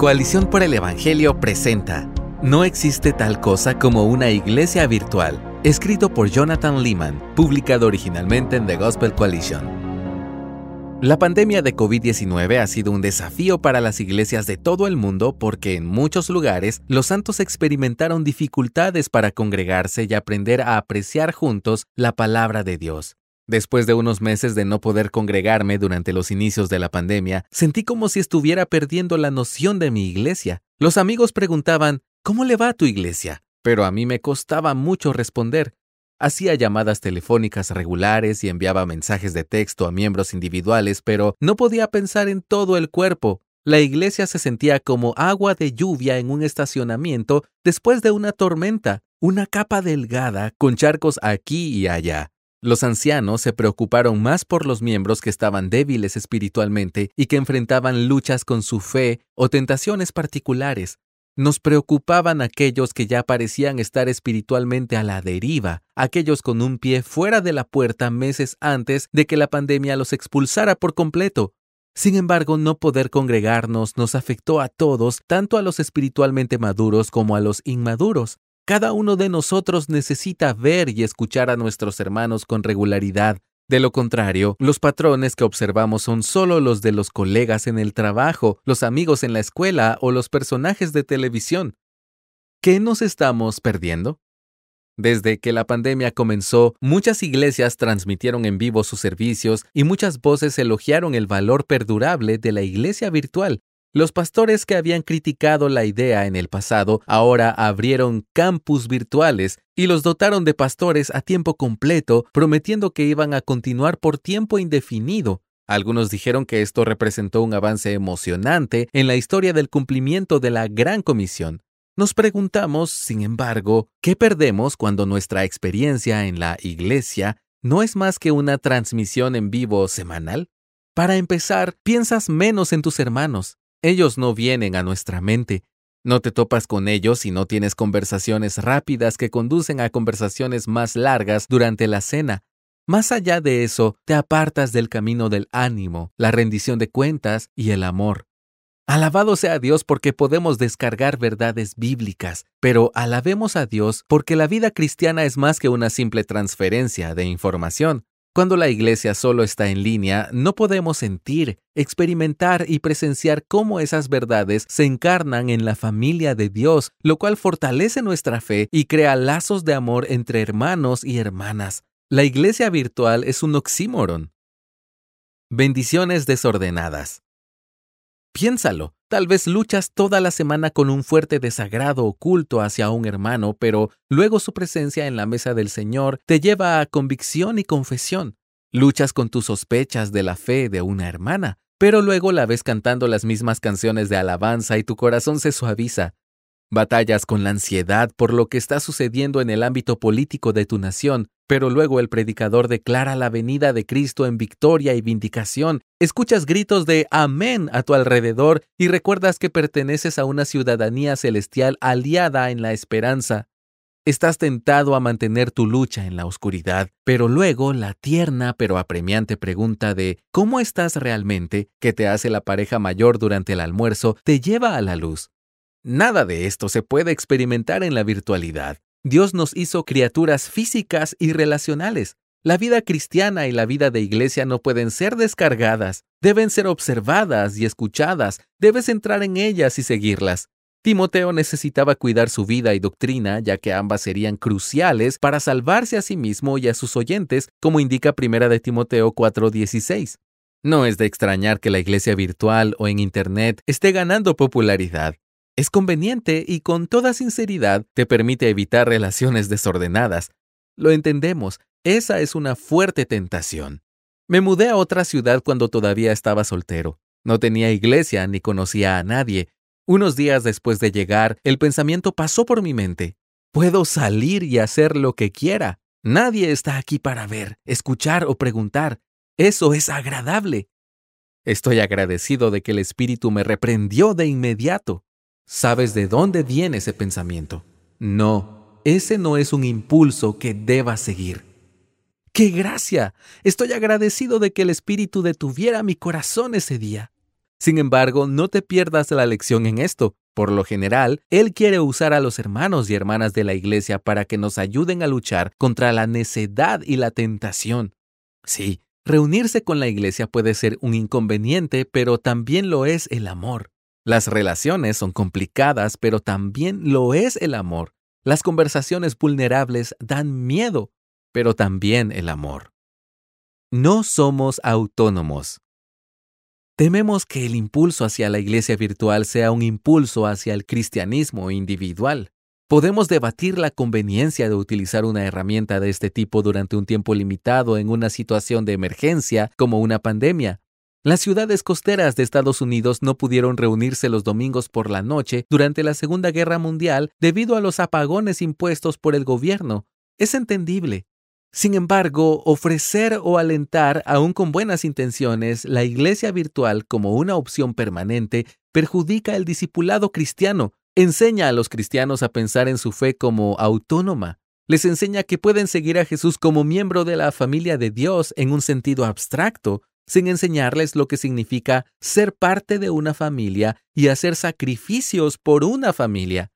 Coalición por el Evangelio presenta No existe tal cosa como una iglesia virtual, escrito por Jonathan Lehman, publicado originalmente en The Gospel Coalition. La pandemia de COVID-19 ha sido un desafío para las iglesias de todo el mundo porque en muchos lugares los santos experimentaron dificultades para congregarse y aprender a apreciar juntos la palabra de Dios. Después de unos meses de no poder congregarme durante los inicios de la pandemia, sentí como si estuviera perdiendo la noción de mi iglesia. Los amigos preguntaban, ¿cómo le va a tu iglesia? Pero a mí me costaba mucho responder. Hacía llamadas telefónicas regulares y enviaba mensajes de texto a miembros individuales, pero no podía pensar en todo el cuerpo. La iglesia se sentía como agua de lluvia en un estacionamiento después de una tormenta, una capa delgada con charcos aquí y allá. Los ancianos se preocuparon más por los miembros que estaban débiles espiritualmente y que enfrentaban luchas con su fe o tentaciones particulares. Nos preocupaban aquellos que ya parecían estar espiritualmente a la deriva, aquellos con un pie fuera de la puerta meses antes de que la pandemia los expulsara por completo. Sin embargo, no poder congregarnos nos afectó a todos, tanto a los espiritualmente maduros como a los inmaduros. Cada uno de nosotros necesita ver y escuchar a nuestros hermanos con regularidad. De lo contrario, los patrones que observamos son solo los de los colegas en el trabajo, los amigos en la escuela o los personajes de televisión. ¿Qué nos estamos perdiendo? Desde que la pandemia comenzó, muchas iglesias transmitieron en vivo sus servicios y muchas voces elogiaron el valor perdurable de la iglesia virtual, los pastores que habían criticado la idea en el pasado ahora abrieron campus virtuales y los dotaron de pastores a tiempo completo, prometiendo que iban a continuar por tiempo indefinido. Algunos dijeron que esto representó un avance emocionante en la historia del cumplimiento de la Gran Comisión. Nos preguntamos, sin embargo, ¿qué perdemos cuando nuestra experiencia en la iglesia no es más que una transmisión en vivo semanal? Para empezar, piensas menos en tus hermanos. Ellos no vienen a nuestra mente. No te topas con ellos si no tienes conversaciones rápidas que conducen a conversaciones más largas durante la cena. Más allá de eso, te apartas del camino del ánimo, la rendición de cuentas y el amor. Alabado sea Dios porque podemos descargar verdades bíblicas, pero alabemos a Dios porque la vida cristiana es más que una simple transferencia de información. Cuando la iglesia solo está en línea, no podemos sentir, experimentar y presenciar cómo esas verdades se encarnan en la familia de Dios, lo cual fortalece nuestra fe y crea lazos de amor entre hermanos y hermanas. La iglesia virtual es un oxímoron. Bendiciones desordenadas. Piénsalo, tal vez luchas toda la semana con un fuerte desagrado oculto hacia un hermano, pero luego su presencia en la mesa del Señor te lleva a convicción y confesión. Luchas con tus sospechas de la fe de una hermana, pero luego la ves cantando las mismas canciones de alabanza y tu corazón se suaviza. Batallas con la ansiedad por lo que está sucediendo en el ámbito político de tu nación, pero luego el predicador declara la venida de Cristo en victoria y vindicación. Escuchas gritos de Amén a tu alrededor y recuerdas que perteneces a una ciudadanía celestial aliada en la esperanza. Estás tentado a mantener tu lucha en la oscuridad, pero luego la tierna pero apremiante pregunta de ¿cómo estás realmente? que te hace la pareja mayor durante el almuerzo te lleva a la luz. Nada de esto se puede experimentar en la virtualidad. Dios nos hizo criaturas físicas y relacionales. La vida cristiana y la vida de iglesia no pueden ser descargadas, deben ser observadas y escuchadas, debes entrar en ellas y seguirlas. Timoteo necesitaba cuidar su vida y doctrina, ya que ambas serían cruciales para salvarse a sí mismo y a sus oyentes, como indica 1 de Timoteo 4:16. No es de extrañar que la iglesia virtual o en Internet esté ganando popularidad. Es conveniente y con toda sinceridad te permite evitar relaciones desordenadas. Lo entendemos, esa es una fuerte tentación. Me mudé a otra ciudad cuando todavía estaba soltero. No tenía iglesia ni conocía a nadie. Unos días después de llegar, el pensamiento pasó por mi mente. Puedo salir y hacer lo que quiera. Nadie está aquí para ver, escuchar o preguntar. Eso es agradable. Estoy agradecido de que el Espíritu me reprendió de inmediato. ¿Sabes de dónde viene ese pensamiento? No, ese no es un impulso que debas seguir. ¡Qué gracia! Estoy agradecido de que el Espíritu detuviera mi corazón ese día. Sin embargo, no te pierdas la lección en esto. Por lo general, Él quiere usar a los hermanos y hermanas de la Iglesia para que nos ayuden a luchar contra la necedad y la tentación. Sí, reunirse con la Iglesia puede ser un inconveniente, pero también lo es el amor. Las relaciones son complicadas, pero también lo es el amor. Las conversaciones vulnerables dan miedo, pero también el amor. No somos autónomos. Tememos que el impulso hacia la iglesia virtual sea un impulso hacia el cristianismo individual. Podemos debatir la conveniencia de utilizar una herramienta de este tipo durante un tiempo limitado en una situación de emergencia como una pandemia. Las ciudades costeras de Estados Unidos no pudieron reunirse los domingos por la noche durante la Segunda Guerra Mundial debido a los apagones impuestos por el gobierno. Es entendible. Sin embargo, ofrecer o alentar, aún con buenas intenciones, la iglesia virtual como una opción permanente perjudica el discipulado cristiano, enseña a los cristianos a pensar en su fe como autónoma, les enseña que pueden seguir a Jesús como miembro de la familia de Dios en un sentido abstracto, sin enseñarles lo que significa ser parte de una familia y hacer sacrificios por una familia.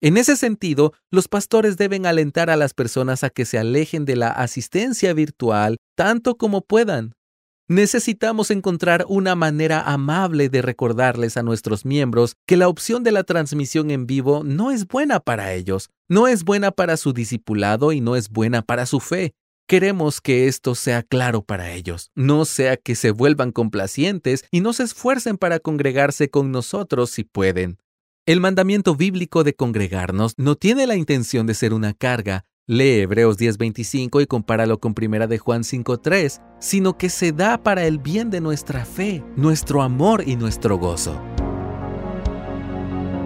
En ese sentido, los pastores deben alentar a las personas a que se alejen de la asistencia virtual tanto como puedan. Necesitamos encontrar una manera amable de recordarles a nuestros miembros que la opción de la transmisión en vivo no es buena para ellos, no es buena para su discipulado y no es buena para su fe. Queremos que esto sea claro para ellos, no sea que se vuelvan complacientes y no se esfuercen para congregarse con nosotros si pueden. El mandamiento bíblico de congregarnos no tiene la intención de ser una carga. Lee Hebreos 10:25 y compáralo con Primera de Juan 5:3, sino que se da para el bien de nuestra fe, nuestro amor y nuestro gozo.